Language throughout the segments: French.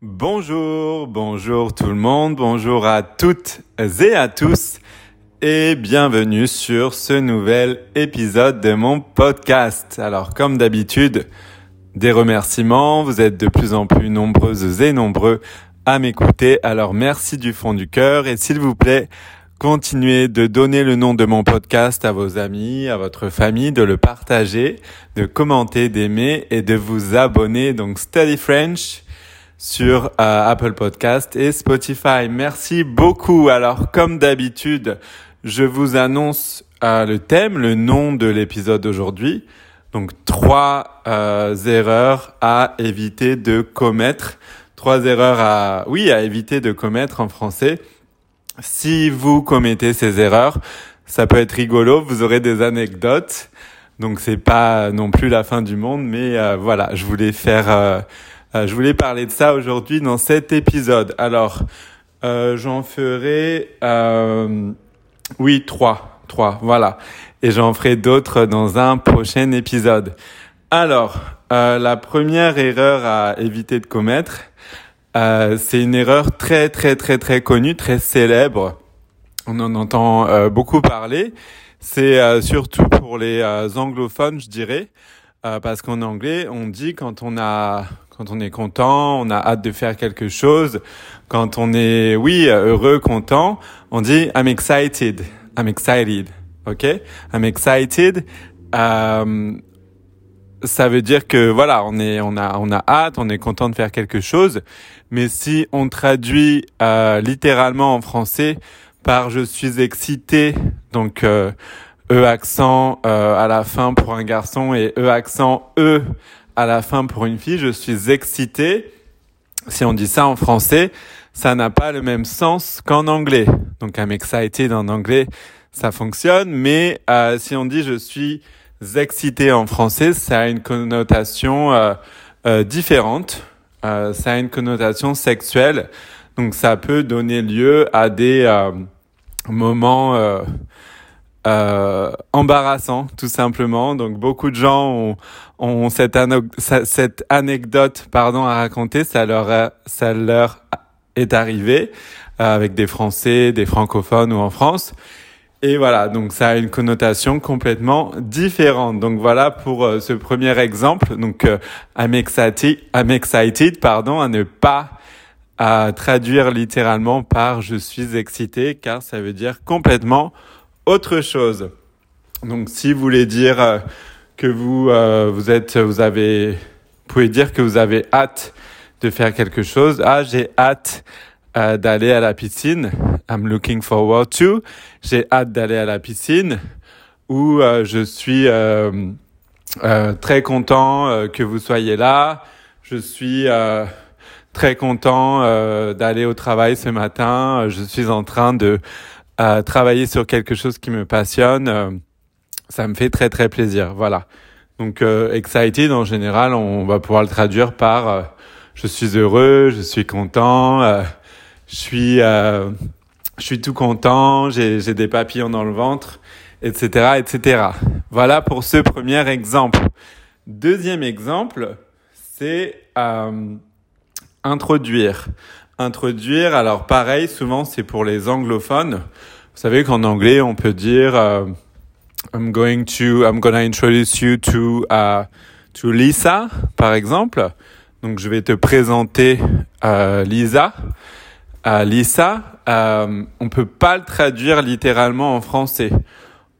Bonjour, bonjour tout le monde, bonjour à toutes et à tous et bienvenue sur ce nouvel épisode de mon podcast. Alors comme d'habitude, des remerciements, vous êtes de plus en plus nombreuses et nombreux à m'écouter, alors merci du fond du cœur et s'il vous plaît, continuez de donner le nom de mon podcast à vos amis, à votre famille, de le partager, de commenter, d'aimer et de vous abonner. Donc Study French sur euh, Apple Podcast et Spotify. Merci beaucoup. Alors comme d'habitude, je vous annonce euh, le thème, le nom de l'épisode d'aujourd'hui. Donc trois euh, erreurs à éviter de commettre. Trois erreurs à oui à éviter de commettre en français. Si vous commettez ces erreurs, ça peut être rigolo. Vous aurez des anecdotes. Donc c'est pas non plus la fin du monde, mais voilà, je voulais faire euh, je voulais parler de ça aujourd'hui dans cet épisode. Alors, euh, j'en ferai, euh, oui, trois, trois, voilà. Et j'en ferai d'autres dans un prochain épisode. Alors, euh, la première erreur à éviter de commettre, c'est une erreur très, très, très, très connue, très célèbre. On en entend beaucoup parler. C'est surtout pour les anglophones, je dirais. parce qu'en anglais, on dit quand on a quand on est content, on a hâte de faire quelque chose. Quand on est, oui, heureux, content, on dit I'm excited. I'm excited. OK? I'm excited. Euh, ça veut dire que voilà, on est, on a, on a hâte, on est content de faire quelque chose. Mais si on traduit euh, littéralement en français par je suis excité, donc euh, e accent euh, à la fin pour un garçon et e accent e à la fin pour une fille, je suis excité. Si on dit ça en français, ça n'a pas le même sens qu'en anglais. Donc I'm excited en anglais, ça fonctionne, mais euh, si on dit je suis excité en français, ça a une connotation euh, euh, différente. ça a une connotation sexuelle. Donc ça peut donner lieu à des moments euh, embarrassant tout simplement. Donc beaucoup de gens ont, cette, anecdote pardon à raconter. Ça leur ça leur est arrivé euh, avec des Français, des francophones ou en France. Et voilà, donc ça a une connotation complètement différente. Donc voilà pour euh, ce premier exemple. Donc I'm excited, I'm excited, pardon, à ne pas à traduire littéralement par je suis excité, car ça veut dire complètement autre chose. Donc, si vous voulez dire euh, que vous, euh, vous êtes, vous avez, pouvez dire que vous avez hâte de faire quelque chose. Ah, j'ai hâte euh, d'aller à la piscine. I'm looking forward to. J'ai hâte d'aller à la piscine. Ou je suis très content que vous soyez là. Je suis très content d'aller au travail ce matin. Je suis en train de à travailler sur quelque chose qui me passionne, euh, ça me fait très très plaisir. Voilà. Donc euh, excited en général, on va pouvoir le traduire par euh, je suis heureux, je suis content, je suis je suis tout content, j'ai des papillons dans le ventre, etc. etc. Voilà pour ce premier exemple. Deuxième exemple, c'est introduire. Introduire, alors pareil, souvent c'est pour les anglophones. Vous savez qu'en anglais, on peut dire uh, I'm going to, I'm gonna introduce you to, uh, to Lisa, par exemple. Donc je vais te présenter uh, Lisa. Uh, Lisa, um, on peut pas le traduire littéralement en français.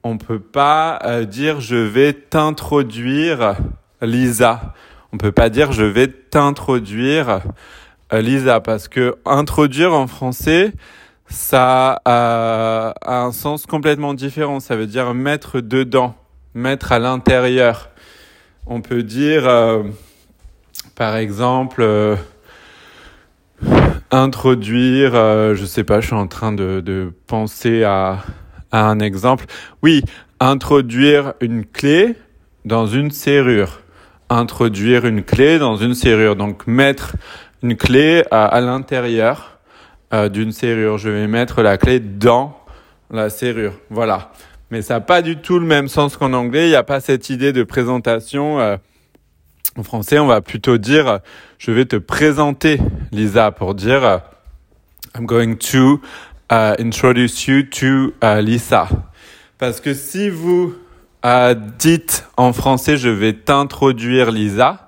On peut pas uh, dire je vais t'introduire Lisa. On peut pas dire je vais t'introduire euh, Lisa, parce que introduire en français, ça a, un sens complètement différent. Ça veut dire mettre dedans, mettre à l'intérieur. On peut dire, euh, par exemple, euh, introduire, je sais pas, je suis en train de, penser à un exemple. Oui, introduire une clé dans une serrure. Introduire une clé dans une serrure. Donc mettre une clé à, à l'intérieur euh, d'une serrure. Je vais mettre la clé dans la serrure. Voilà. Mais ça n'a pas du tout le même sens qu'en anglais. Il n'y a pas cette idée de présentation euh, En français, on va plutôt dire je vais te présenter Lisa pour dire I'm going to uh, introduce you to Lisa. Parce que si vous uh, dites en français je vais t'introduire Lisa,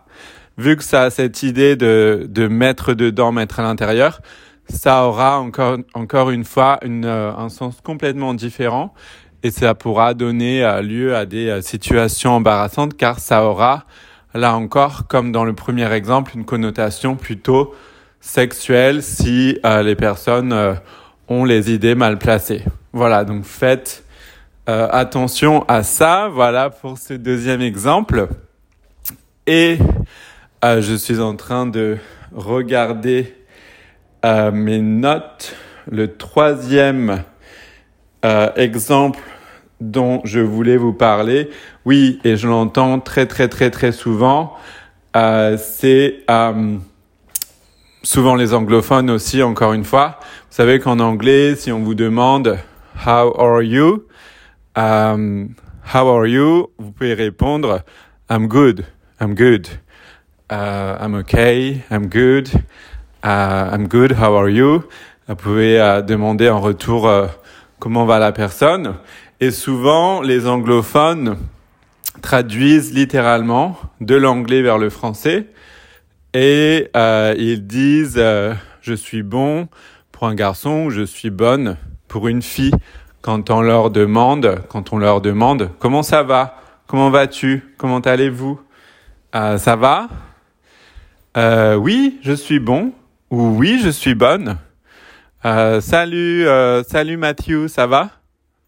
vu que ça a cette idée de, de mettre dedans, mettre à l'intérieur, ça aura encore, encore une fois une, euh, un sens complètement différent et ça pourra donner euh, lieu à des euh, situations embarrassantes car ça aura là encore, comme dans le premier exemple, une connotation plutôt sexuelle si les personnes ont les idées mal placées. Voilà, donc faites attention à ça. Voilà pour ce deuxième exemple. Et je suis en train de regarder mes notes. Le troisième exemple dont je voulais vous parler, oui, et je l'entends très très très très souvent, euh, c'est euh, souvent les anglophones aussi, encore une fois. Vous savez qu'en anglais, si on vous demande How are you? How are you? Vous pouvez répondre I'm good, I'm good. Uh, I'm okay, I'm good. Uh, I'm good, how are you? Vous pouvez uh, demander en retour comment va la personne. Et souvent, les anglophones traduisent littéralement de l'anglais vers le français et ils disent je suis bon pour un garçon ou je suis bonne pour une fille quand on leur demande quand on leur demande comment ça va? Comment vas-tu? Comment allez-vous? Ça va? Euh, oui je suis bon ou oui je suis bonne euh, salut salut Matthew ça va?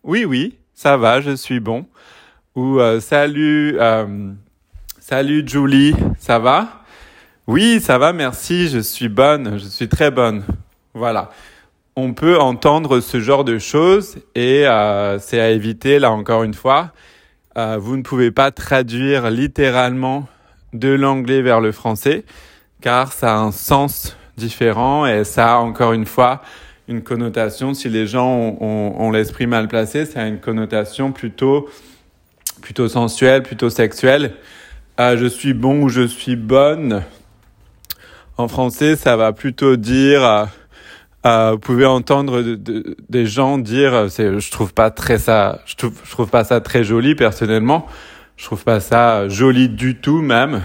Oui oui ça va, je suis bon. Ou euh, salut, euh, salut Julie, ça va? Oui, ça va, merci, je suis bonne, je suis très bonne. Voilà. On peut entendre ce genre de choses et euh, c'est à éviter, là encore une fois. vous ne pouvez pas traduire littéralement de l'anglais vers le français car ça a un sens différent et ça, encore une fois, une connotation, si les gens ont, l'esprit mal placé, ça a une connotation plutôt, plutôt sensuelle, plutôt sexuelle. Ah, je suis bon ou je suis bonne? En français, ça va plutôt dire, euh, euh, vous pouvez entendre des gens dire, je trouve pas très ça, je trouve, je trouve pas ça très joli personnellement. Je trouve pas ça joli du tout même.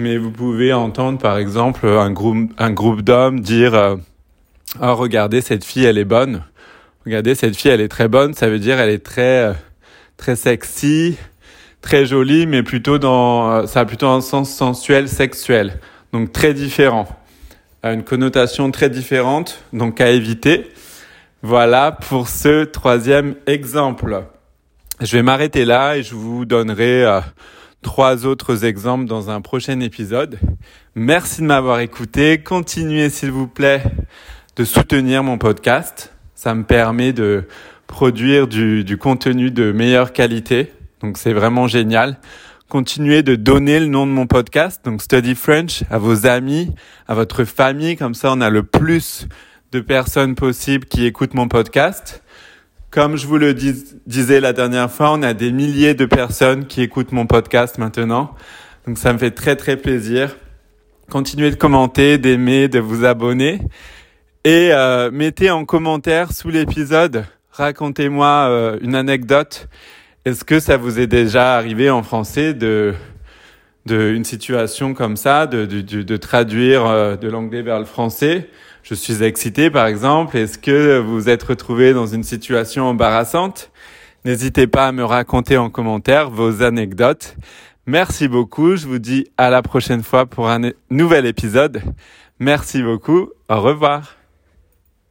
Mais vous pouvez entendre par exemple un groupe, d'hommes dire, euh, oh, regardez, cette fille, elle est bonne. Regardez, cette fille, elle est très bonne. Ça veut dire, elle est très, euh, très sexy, très jolie, mais plutôt dans, euh, ça a plutôt un sens sensuel, sexuel. Donc, très différent. Une connotation très différente, donc à éviter. Voilà pour ce troisième exemple. Je vais m'arrêter là et je vous donnerai trois autres exemples dans un prochain épisode. Merci de m'avoir écouté. Continuez s'il vous plaît de soutenir mon podcast. Ça me permet de produire du, contenu de meilleure qualité. Donc c'est vraiment génial. Continuez de donner le nom de mon podcast, donc Study French, à vos amis, à votre famille. Comme ça, on a le plus de personnes possibles qui écoutent mon podcast. Comme je vous le disais la dernière fois, on a des milliers de personnes qui écoutent mon podcast maintenant. Donc ça me fait très très plaisir. Continuez de commenter, d'aimer, de vous abonner. Et euh, mettez en commentaire sous l'épisode, racontez-moi euh, une anecdote. Est-ce que ça vous est déjà arrivé en français de, de une situation comme ça, de, de, de traduire euh, de l'anglais vers le français Je suis excité par exemple. Est-ce que vous vous êtes retrouvé dans une situation embarrassante? N'hésitez pas à me raconter en commentaire vos anecdotes. Merci beaucoup. Je vous dis à la prochaine fois pour un nouvel épisode. Merci beaucoup. Au revoir.